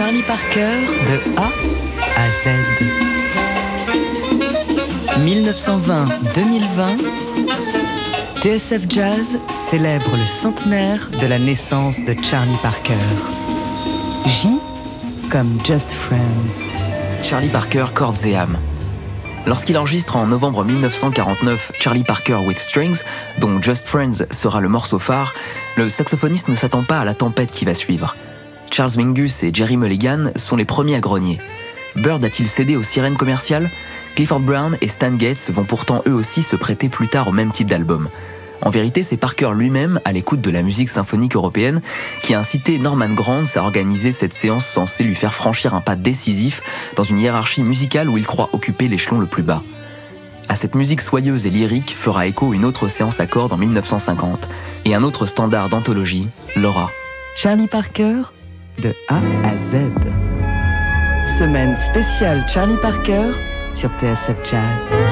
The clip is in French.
Charlie Parker de A à Z. 1920-2020, TSF Jazz célèbre le centenaire de la naissance de Charlie Parker. J comme Just Friends. Charlie Parker, cordes et âme. Lorsqu'il enregistre en novembre 1949 Charlie Parker with Strings, dont Just Friends sera le morceau phare, le saxophoniste ne s'attend pas à la tempête qui va suivre. Charles Mingus et Jerry Mulligan sont les premiers à grogner. Bird a-t-il cédé aux sirènes commerciales? Clifford Brown et Stan Gates vont pourtant eux aussi se prêter plus tard au même type d'album. En vérité, c'est Parker lui-même, à l'écoute de la musique symphonique européenne, qui a incité Norman Granz à organiser cette séance censée lui faire franchir un pas décisif dans une hiérarchie musicale où il croit occuper l'échelon le plus bas. À cette musique soyeuse et lyrique fera écho une autre séance à cordes en 1950 et un autre standard d'anthologie, Laura. Charlie Parker, de A à Z. Semaine spéciale Charlie Parker sur TSF Jazz.